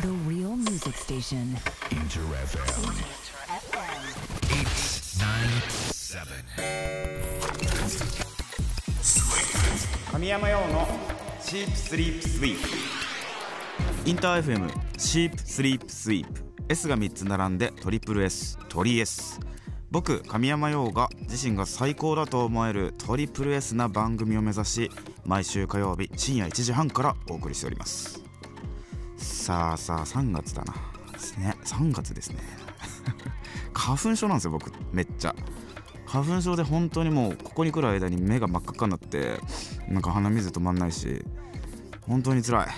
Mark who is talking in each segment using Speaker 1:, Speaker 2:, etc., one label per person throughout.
Speaker 1: The real music station.
Speaker 2: Inter FM 897.
Speaker 3: 神山用のシープスリープスイープインター FM シープスリープスイープ S が3つ並んでトリプル S トリ S 僕神山陽が自身が最高だと思えるトリプル S な番組を目指し毎週火曜日深夜1時半からお送りしておりますさあさあ3月だな。ですね。3月ですね。花粉症なんですよ僕。めっちゃ。花粉症で本当にもうここに来る間に目が真っ赤っかになってなんか鼻水止まんないし本当に辛い。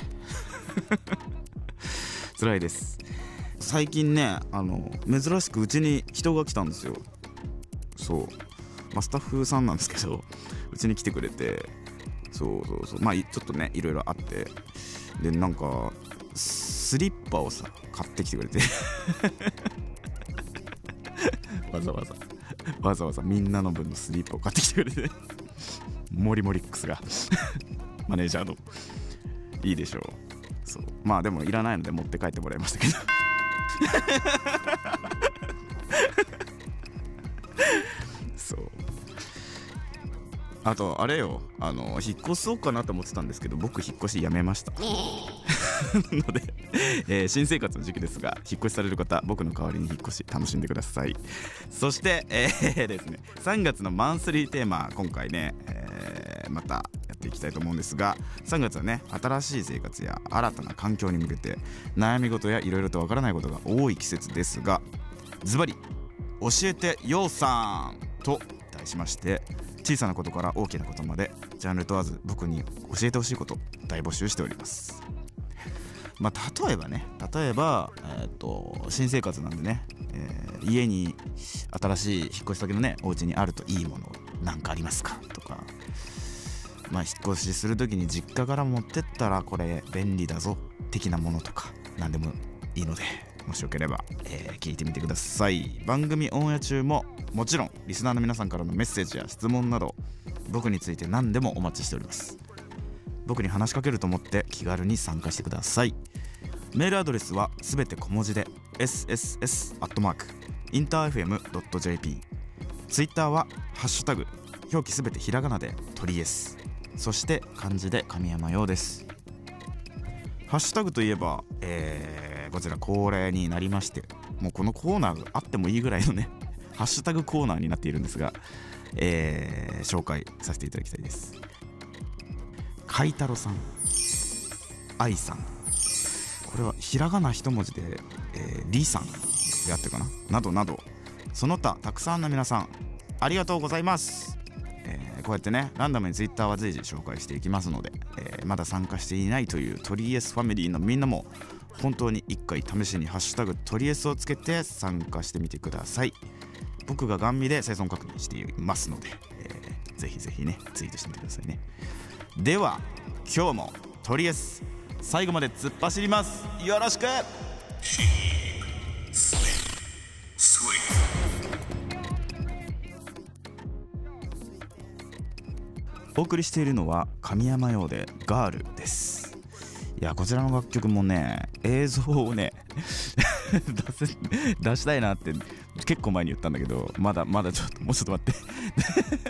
Speaker 3: 辛いです。最近ねあの珍しくうちに人が来たんですよ。そう、まあ、スタッフさんなんですけどうちに来てくれてそうそうそう。まあちょっとねいろいろあって。でなんかスリッパをさ買ってきてくれて。わざわざ。わざわざみんなの分のスリッパを買ってきてくれて。モリモリックスが。マネージャーの。いいでしょう。そう。まあでもいらないので持って帰ってもらいましたけど。そう。あとあれよ。あの引っ越そうかなと思ってたんですけど僕引っ越しやめました。ので、えー新生活の時期ですが引っ越しされる方僕の代わりに引っ越し楽しんでください。そして、えーですね3月のマンスリーテーマ今回ね、えーまたやっていきたいと思うんですが3月はね新しい生活や新たな環境に向けて悩み事やいろいろとわからないことが多い季節ですがズバリ教えてようさんと題しまして小さなことから大きなことまでジャンル問わず僕に教えてほしいこと大募集しております。まあ例えばね例えば、えー、と新生活なんでね、えー家に新しい引っ越し先のねお家にあるといいものなんかありますか？とかまあ引っ越しする時に実家から持ってったらこれ便利だぞ的なものとか何でもいいのでもしよければ、えー聞いてみてください。番組オンエア中ももちろんリスナーの皆さんからのメッセージや質問など僕について何でもお待ちしております。僕に話しかけると思って気軽に参加してください。メールアドレスはすべて小文字で sss アットマークインター FM.jp ツイッターはハッシュタグ表記すべてひらがなで鳥エスそして漢字で神山用です。ハッシュタグといえば、えーこちら恒例になりましてもうこのコーナーがあってもいいぐらいのねハッシュタグコーナーになっているんですが、えー紹介させていただきたいです。海太郎さん。愛さん。これはひらがな一文字で、えー、リさん。であってかな？などなど。その他たくさんの皆さんありがとうございます、えーこうやってねランダムにツイッターは随時紹介していきますので、えーまだ参加していないというトリエスファミリーのみんなも本当に一回試しに「ハッシュタグトリエス」をつけて参加してみてください。僕がガン見で生存確認していますので、えーぜひぜひねツイートしてみてくださいね。では今日もトリエス最後まで突っ走ります。よろしく。お送りしているのは神山用でガールです。いやこちらの楽曲もね映像をね 出せ出したいなって結構前に言ったんだけどまだまだちょっともうちょっと待って。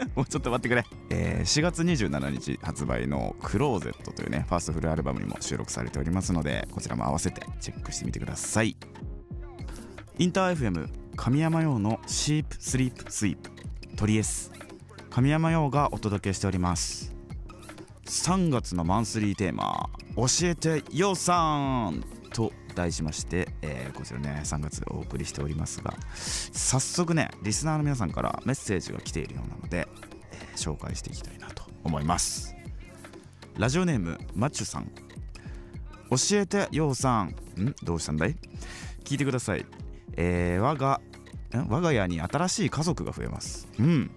Speaker 3: もうちょっと待ってくれ、えー4月27日発売の「クローゼット」というねファーストフルアルバムにも収録されておりますのでこちらも合わせてチェックしてみてください。インター FM 神山用のシープスリープスイープトリエス神山用がお届けしております。3月のマンスリーテーマ「教えてようさん」題しまして、えーこちらね3月お送りしておりますが早速ねリスナーの皆さんからメッセージが来ているようなので、えー紹介していきたいなと思います。ラジオネームマッチュさん。教えてようさん。ん？どうしたんだい？聞いてください。えー我がん我が家に新しい家族が増えます。うん。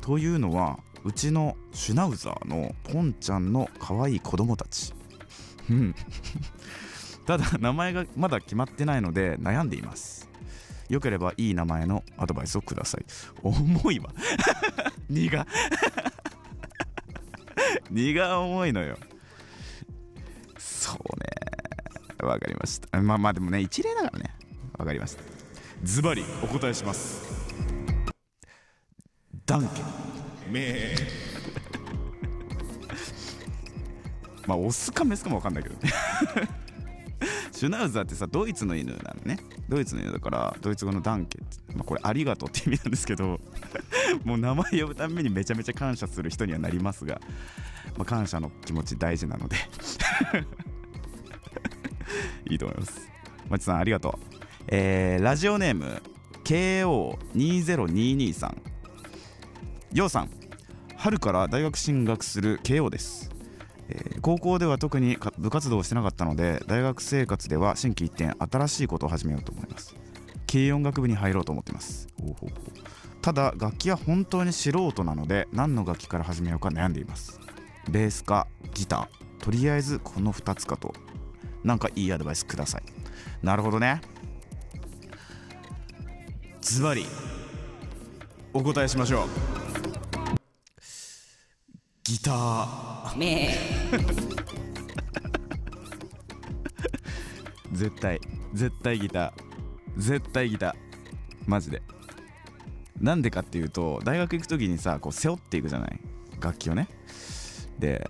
Speaker 3: というのはうちのシュナウザーのポンちゃんの可愛い子供たち。うん。ただ名前がまだ決まってないので悩んでいます。よければいい名前のアドバイスをください。重いわ。荷が。荷が重いのよ。そうね。わかりました。まあまあでもね一例だからね。わかりました。ズバリお答えします。ダンケ。
Speaker 2: め
Speaker 3: まあオスかメスかもわかんないけどねシュナウザーってさドイツの犬なのね。ドイツの犬だからドイツ語のダンケって、まあ、これありがとうって意味なんですけど もう名前呼ぶたんびにめちゃめちゃ感謝する人にはなりますが、まあ、感謝の気持ち大事なので。いいと思います。まちさんありがとう。えーラジオネーム KO2022 さん。ようさん春から大学進学する KO です。え高校では特に部活動をしてなかったので大学生活では心機一転新しいことを始めようと思います。軽音楽部に入ろうと思ってます。ただ楽器は本当に素人なので何の楽器から始めようか悩んでいます。ベースかギター。とりあえずこの2つかと。なんかいいアドバイスください。なるほどね。ズバリお答えしましょう。ギター絶対絶対ギター。絶対ギター。マジで。なんでかっていうと大学行く時にさこう背負っていくじゃない？楽器をね。で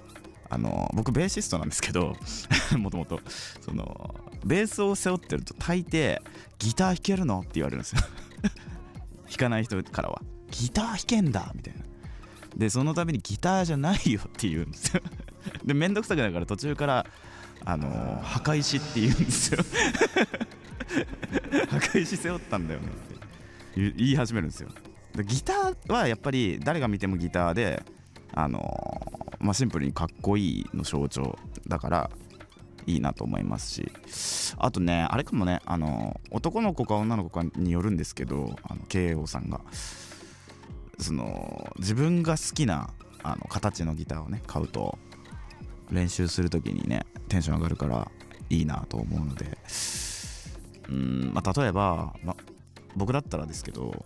Speaker 3: あの僕ベーシストなんですけど もともと。そのベースを背負ってると大抵ギター弾けるの？って言われるんですよ。弾かない人からは。ギター弾けんだ！みたいなでその度にギターじゃないよって言うんですよ。で面倒くさくなるから途中からあの墓石って言うんですよ。墓石背負ったんだよねって。言い始めるんですよ。でギターはやっぱり誰が見てもギターであのまあシンプルにかっこいいの象徴だからいいなと思いますし。あとねあれかもねあの男の子か女の子かによるんですけどあの KO さんが。その自分が好きなあの形のギターをね買うと練習する時にねテンション上がるからいいなと思うのでうんまあ例えば、ま、僕だったらですけど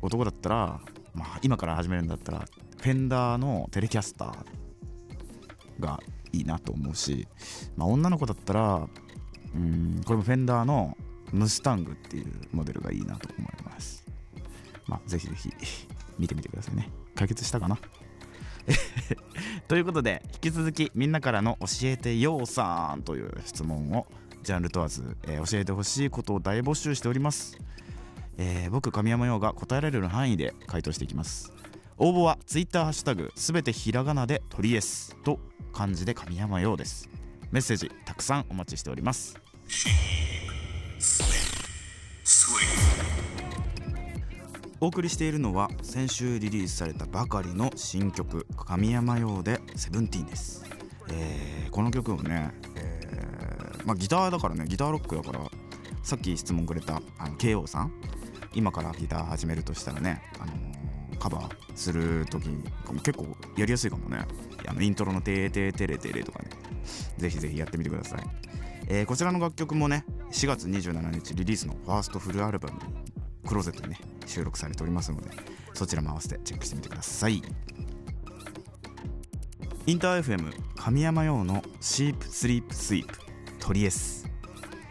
Speaker 3: 男だったら、まあ、今から始めるんだったらフェンダーのテレキャスターがいいなと思うし、まあ、女の子だったらうんこれもフェンダーのムスタングっていうモデルがいいなと思います。まあぜひぜひ。見てみてくださいね。解決したかな？ということで引き続きみんなからの「教えてようさん」という質問をジャンル問わず、えー教えてほしいことを大募集しております、えー僕神山陽が答えられる範囲で回答していきます。応募は Twitter ハッシュタグすべてひらがなでトリエスと漢字で神山陽です。メッセージたくさんお待ちしております。お送りしているのは先週リリースされたばかりの新曲「神山用でセブンティーンです、えーこの曲をね、えーまあ、ギターだからねギターロックだからさっき質問くれたあの KO さん今からギター始めるとしたらね、あのーカバーする時結構やりやすいかもね。あのイントロの「てーてーてれてれ」とかね。ぜひぜひやってみてください、えーこちらの楽曲もね4月27日リリースのファーストフルアルバム「クローゼット」にね収録されておりますのでそちらも合わせてチェックしてみてください。インター FM 神山用の「シープスリープスイープトリエス」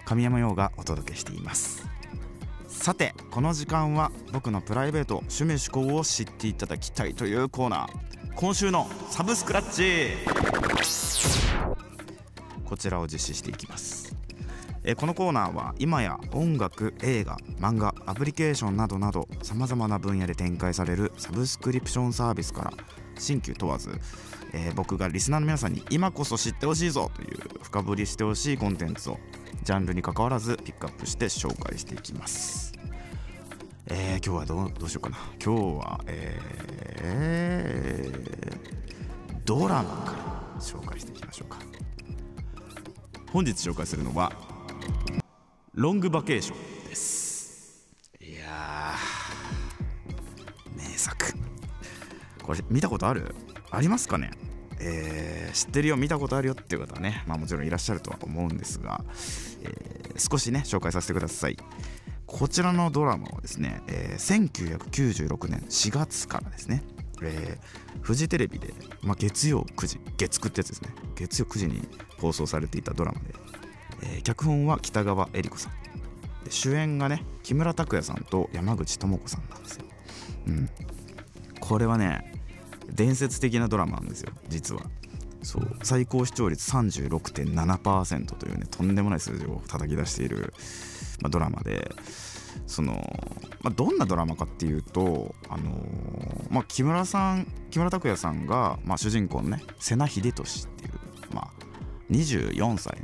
Speaker 3: 神山用がお届けしています。さてこの時間は僕のプライベート趣味思考を知っていただきたいというコーナー。今週のサブスクラッチ。こちらを実施していきます。えこのコーナーは今や音楽映画漫画アプリケーションなどなどさまざまな分野で展開されるサブスクリプションサービスから新旧問わず、えー僕がリスナーの皆さんに今こそ知ってほしいぞという深掘りしてほしいコンテンツをジャンルに関わらずピックアップして紹介していきます。えー今日はどうどうしようかな。今日はえードラマから紹介していきましょうか。本日紹介するのはロングバケーションです。いやー。名作。これ見たことある？ありますかね？えー知ってるよ見たことあるよっていう方はね、まあ、もちろんいらっしゃるとは思うんですが、えー少しね紹介させてください。こちらのドラマはですね、えー1996年4月からですね、えーフジテレビで、まあ、月曜9時月9ってやつですね。月曜9時に放送されていたドラマで、えー脚本は北川恵理子さん。で主演がね木村拓哉さんと山口智子さんなんですよ、うん、これはね伝説的なドラマなんですよ実は。そう。最高視聴率36.7%というねとんでもない数字を叩き出している、まあ、ドラマで。その、まあ、どんなドラマかっていうと、あのーまあ、木村さん木村拓哉さんが、まあ、主人公のね瀬名秀俊っていう、まあ、24歳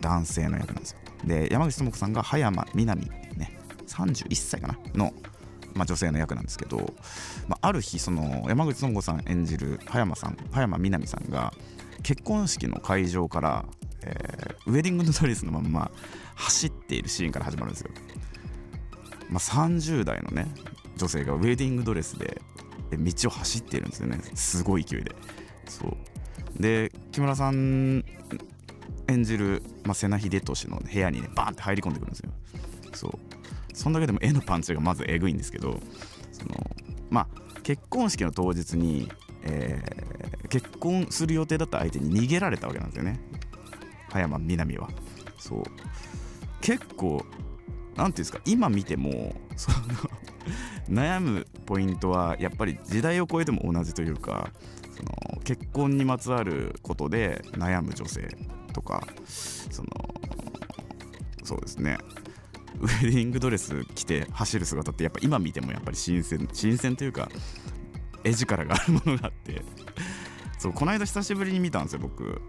Speaker 3: 男性の役なんですよ。で山口智子さんが葉山みなみね31歳かなの、まあ、女性の役なんですけど、まあ、ある日その山口智子さん演じる葉山さん葉山みなみさんが結婚式の会場から、えーウェディングドレスのまま走っているシーンから始まるんですよ、まあ、30代のね女性がウェディングドレスでで道を走っているんですよね。すごい勢いで。そう。で木村さん演じる、まあ、瀬名秀俊の部屋にねバーンって入り込んでくるんですよ。そう。そんだけでも絵のパンチがまずえぐいんですけどそのまあ結婚式の当日に、えー結婚する予定だった相手に逃げられたわけなんですよね。葉山みなみは。そう。結構なんていうんですか今見てもその悩むポイントはやっぱり時代を超えても同じというかその結婚にまつわることで悩む女性。とかそのそうですね。ウェディングドレス着て走る姿ってやっぱ今見てもやっぱり新鮮新鮮というか絵力があるものがあって。そうこの間久しぶりに見たんですよ僕。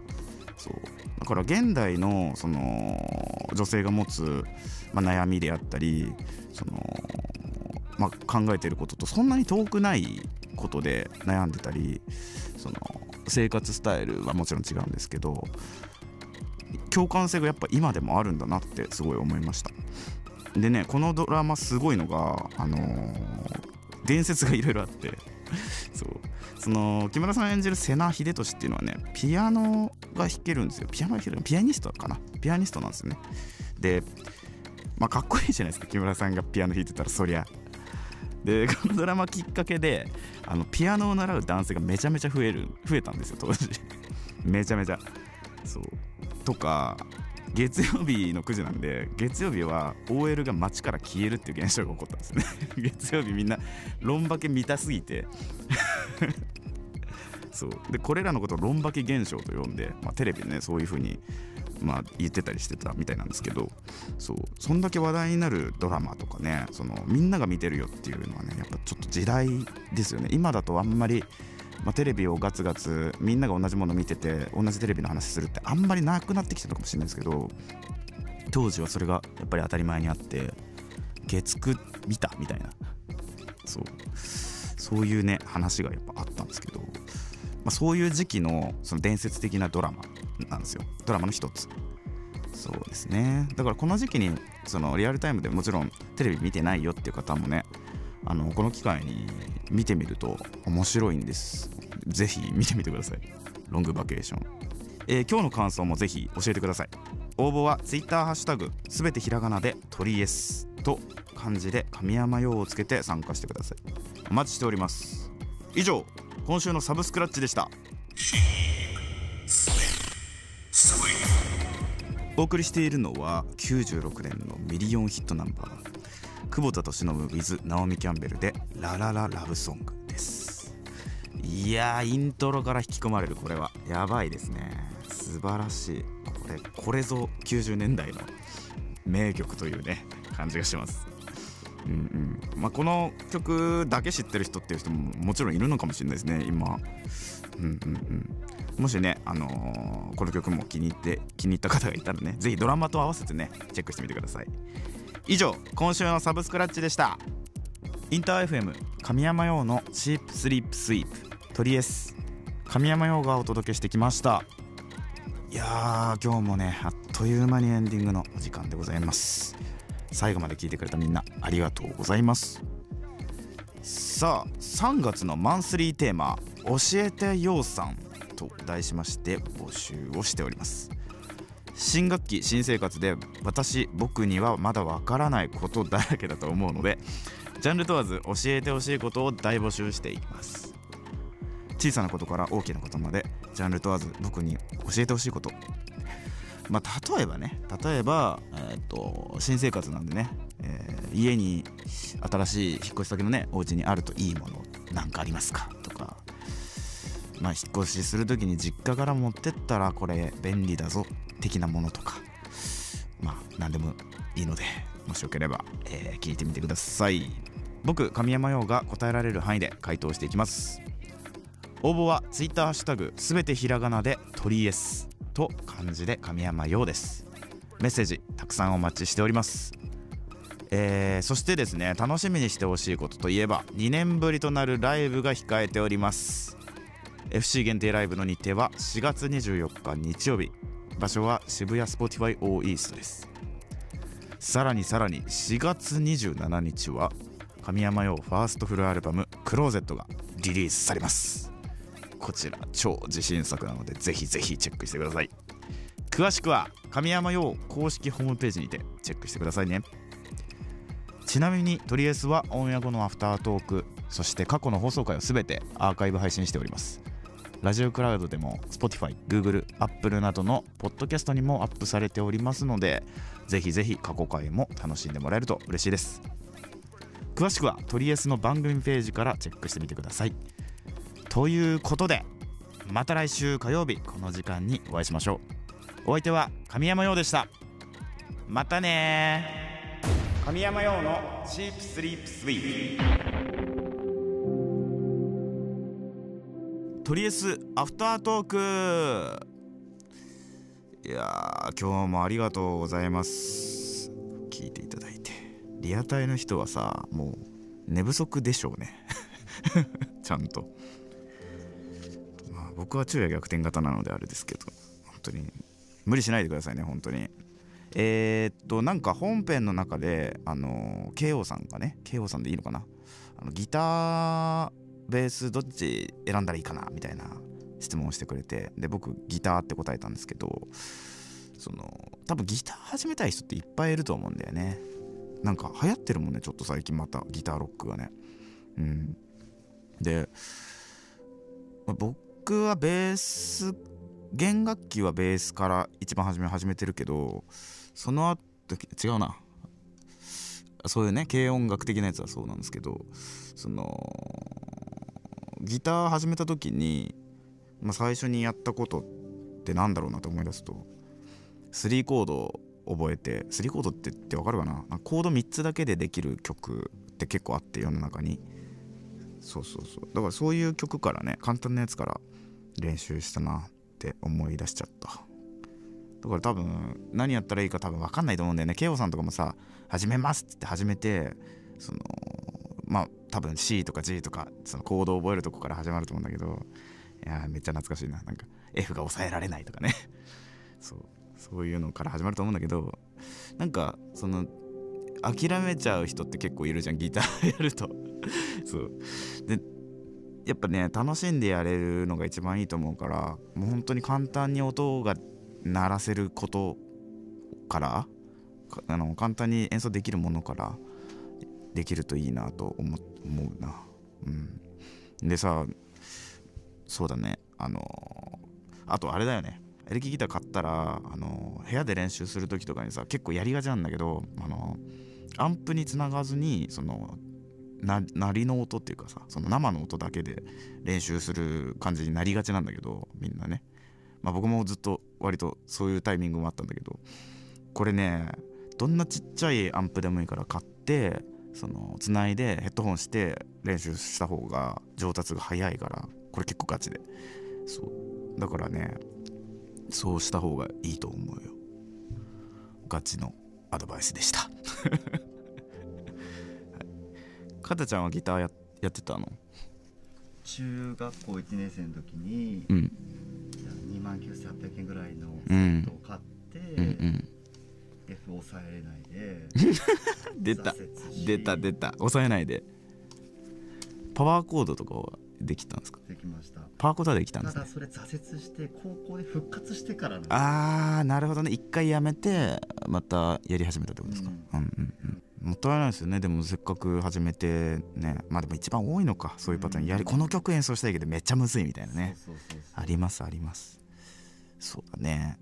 Speaker 3: そう。だから現代のその女性が持つ、まあ、悩みであったりその、まあ、考えてることとそんなに遠くないことで悩んでたりその生活スタイルはもちろん違うんですけど共感性がやっぱ今でもあるんだなってすごい思いました。でねこのドラマすごいのがあのー伝説がいろいろあって。そう。その木村さん演じる瀬名秀俊っていうのはねピアノが弾けるんですよ。ピアノが弾けるピアニストかな？ピアニストなんですよね。でまあかっこいいじゃないですか。木村さんがピアノ弾いてたらそりゃ。で このドラマきっかけであのピアノを習う男性がめちゃめちゃ増える増えたんですよ当時。めちゃめちゃ。そう。とか月曜日の9時なんで月曜日は OL が街から消えるっていう現象が起こったんですね。月曜日みんなロンバケ見たすぎて。そう。でこれらのことをロンバケ現象と呼んで、まあ、テレビでねそういう風にまあ言ってたりしてたみたいなんですけどそう。そんだけ話題になるドラマとかねそのみんなが見てるよっていうのはねやっぱちょっと時代ですよね。今だとあんまりまあ、テレビをガツガツみんなが同じもの見てて同じテレビの話するってあんまりなくなってきてるかもしれないですけど当時はそれがやっぱり当たり前にあって月9見たみたいな。そう。そういうね話がやっぱあったんですけど、まあ、そういう時期のその伝説的なドラマなんですよ。ドラマの一つ。そうですね。だからこの時期にそのリアルタイムでもちろんテレビ見てないよっていう方もねあのこの機会に見てみると面白いんです。ぜひ見てみてください。ロングバケーション、えー今日の感想もぜひ教えてください。応募は Twitter ハッシュタグすべてひらがなで鳥 S と漢字で神山用をつけて参加してください。お待ちしております。以上今週のサブスクラッチでした。お送りしているのは96年のミリオンヒットナンバー。久保田利伸 with ナオミ・キャンベルで「ララララブソング」です。いやーイントロから引き込まれるこれは。やばいですね。素晴らしい。これこれぞ90年代の名曲というね感じがします。うんうん。まあ、この曲だけ知ってる人っていう人ももちろんいるのかもしれないですね今。うんうんうん。もしね、あのーこの曲も気に入って気に入った方がいたらねぜひドラマと合わせてねチェックしてみてください。以上今週のサブスクラッチでした。インター FM 神山用のチープスリープスイープ。トリエス神山用がお届けしてきました。いやー今日もねあっという間にエンディングのお時間でございます。最後まで聞いてくれたみんなありがとうございます。さあ3月のマンスリーテーマ「教えてようさん」と題しまして募集をしております。新学期新生活で私僕にはまだわからないことだらけだと思うのでジャンル問わず教えてほしいことを大募集しています。小さなことから大きなことまでジャンル問わず僕に教えてほしいこと。まあ例えばね例えば、えー、と新生活なんでね、えー家に新しい引っ越し先のねお家にあるといいものなんかありますか？とかまあ引っ越しする時に実家から持ってったらこれ便利だぞ的なものとかまあ何でもいいのでもしよければ、えー聞いてみてください。僕神山羊が答えられる範囲で回答していきます。応募は Twitter ハッシュタグすべてひらがなで鳥 S と漢字で神山羊です。メッセージたくさんお待ちしております。えーそしてですね楽しみにしてほしいことといえば2年ぶりとなるライブが控えております。FC 限定ライブの日程は4月24日日曜日。場所は渋谷 Spotify O-EAST です。さらにさらに4月27日は神山用ファーストフルアルバム「クローゼット」がリリースされます。こちら超自信作なのでぜひぜひチェックしてください。詳しくは神山用公式ホームページにてチェックしてくださいね。ちなみにトリエスはオンエア後のアフタートークそして過去の放送回をすべてアーカイブ配信しております。ラジオクラウドでも Spotify、Google、Apple などのポッドキャストにもアップされておりますのでぜひぜひ過去回も楽しんでもらえると嬉しいです。詳しくはトリエスの番組ページからチェックしてみてください。ということでまた来週火曜日この時間にお会いしましょう。お相手は神山陽でした。またね神山陽のチープスリープスイートリエスアフタートーク。いやー今日もありがとうございます。聞いていただいて。リアタイの人はさもう寝不足でしょうね。ちゃんと、まあ、僕は昼夜逆転型なのであれですけど。本当に無理しないでくださいね本当に。えーっとなんか本編の中であの KO さんがね KO さんでいいのかな？あのギターベースどっち選んだらいいかなみたいな質問をしてくれてで僕ギターって答えたんですけどその多分ギター始めたい人っていっぱいいると思うんだよね。なんか流行ってるもんねちょっと最近またギターロックがね。うん。でま僕はベース弦楽器はベースから一番初め始めてるけどその後違うな。そういうね軽音楽的なやつはそうなんですけどそのギター始めた時に、まあ、最初にやったことってなんだろうなと思い出すと3コード覚えて3コードって言ってわかるかな？なんかコード3つだけでできる曲って結構あって世の中に。そうそうそう。だからそういう曲からね簡単なやつから練習したなって思い出しちゃった。だから多分何やったらいいか多分分かんないと思うんだよね。ケイオさんとかもさ「始めます」って始めてそのまあ多分 C とか G とかそのコードを覚えるとこから始まると思うんだけどいやめっちゃ懐かしいな。なんか F が抑えられないとかね。そう。そういうのから始まると思うんだけどなんかその諦めちゃう人って結構いるじゃん。ギター やると。そう。でやっぱね楽しんでやれるのが一番いいと思うからもう本当に簡単に音が鳴らせることからあの簡単に演奏できるものからできるといいなと思うな。うん。でさそうだね。あのあとあれだよね。エレキギター買ったらあの部屋で練習する時とかにさ結構やりがちなんだけどあのアンプにつながずにそのな鳴りの音っていうかさその生の音だけで練習する感じになりがちなんだけどみんなね。まあ僕もずっと割とそういうタイミングもあったんだけど。これねどんなちっちゃいアンプでもいいから買ってそのつないでヘッドホンして練習した方が上達が早いからこれ結構ガチで。そう。だからねそうした方がいいと思うよ。ガチのアドバイスでした。かたちゃんはギターややってたの？
Speaker 4: 中学校1年生の時に
Speaker 3: うん。
Speaker 4: 2万9800円ぐらいのセ
Speaker 3: うん
Speaker 4: ットを買って、
Speaker 3: うんうん
Speaker 4: F 抑えれないで。
Speaker 3: 出た。出た出た。抑えないで。パワーコードとかはできたんですか？
Speaker 4: できました。
Speaker 3: パワーコードはできたんですね。
Speaker 4: ただそれ挫折して高校で復活してからな
Speaker 3: あーなるほどね。一回やめてまたやり始めたってことですか、うん、うんうんもったいないですよね。でもせっかく始めてね。まあでも一番多いのか。そういうパターン。やりこの曲演奏したいけどめっちゃむずいみたいなね。ありますあります。そうだね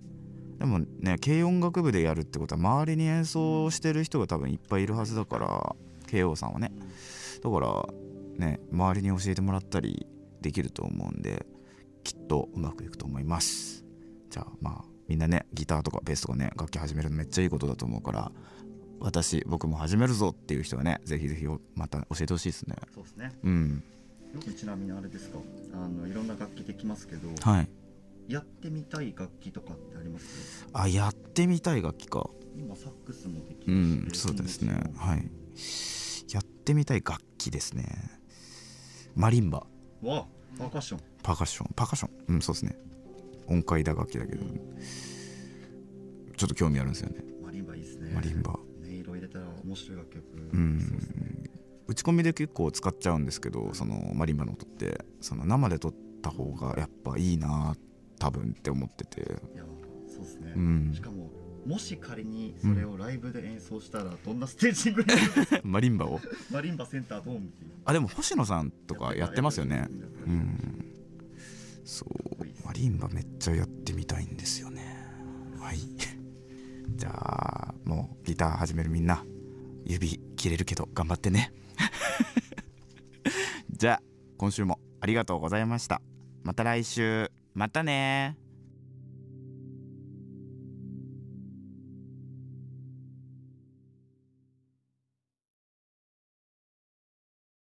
Speaker 3: でもね軽音楽部でやるってことは周りに演奏してる人が多分いっぱいいるはずだから慶応さんはね。だからね周りに教えてもらったりできると思うんできっとうまくいくと思います。じゃあまあみんなねギターとかベースとかね楽器始めるのめっちゃいいことだと思うから私僕も始めるぞっていう人はねぜひぜひまた教えてほしいですね。
Speaker 4: そうですね。
Speaker 3: うん。
Speaker 4: よくちなみにあれですかあのいろんな楽器できますけど、
Speaker 3: はい
Speaker 4: やってみたい楽器とかってあります？
Speaker 3: あやってみたい楽器か。
Speaker 4: 今サックスもでき
Speaker 3: う
Speaker 4: るし、
Speaker 3: んそうですね。はい。やってみたい楽器ですね。マリンバ。
Speaker 4: わパーカッション。
Speaker 3: パーカッション。パーカッション。うんそうですね。音階打楽器だけど。ちょっと興味あるんですよね。
Speaker 4: マリンバいいですね。
Speaker 3: マリンバ。
Speaker 4: 音色入れたら面白い楽曲。
Speaker 3: うん。
Speaker 4: そうですね
Speaker 3: 打ち込みで結構使っちゃうんですけどそのマリンバの音って。その生で撮った方がやっぱいいな多分って思ってて。
Speaker 4: いやそうですね、
Speaker 3: うん。
Speaker 4: しかももし仮にそれをライブで演奏したらどんなステージングになる
Speaker 3: マリンバを？
Speaker 4: マリンバセンタードームっていう。
Speaker 3: あでも星野さんとかやってますよね。うん。そう。マリンバめっちゃやってみたいんですよね。はい。じゃあもうギター始めるみんな指切れるけど頑張ってね。じゃあ今週もありがとうございました。また来週またね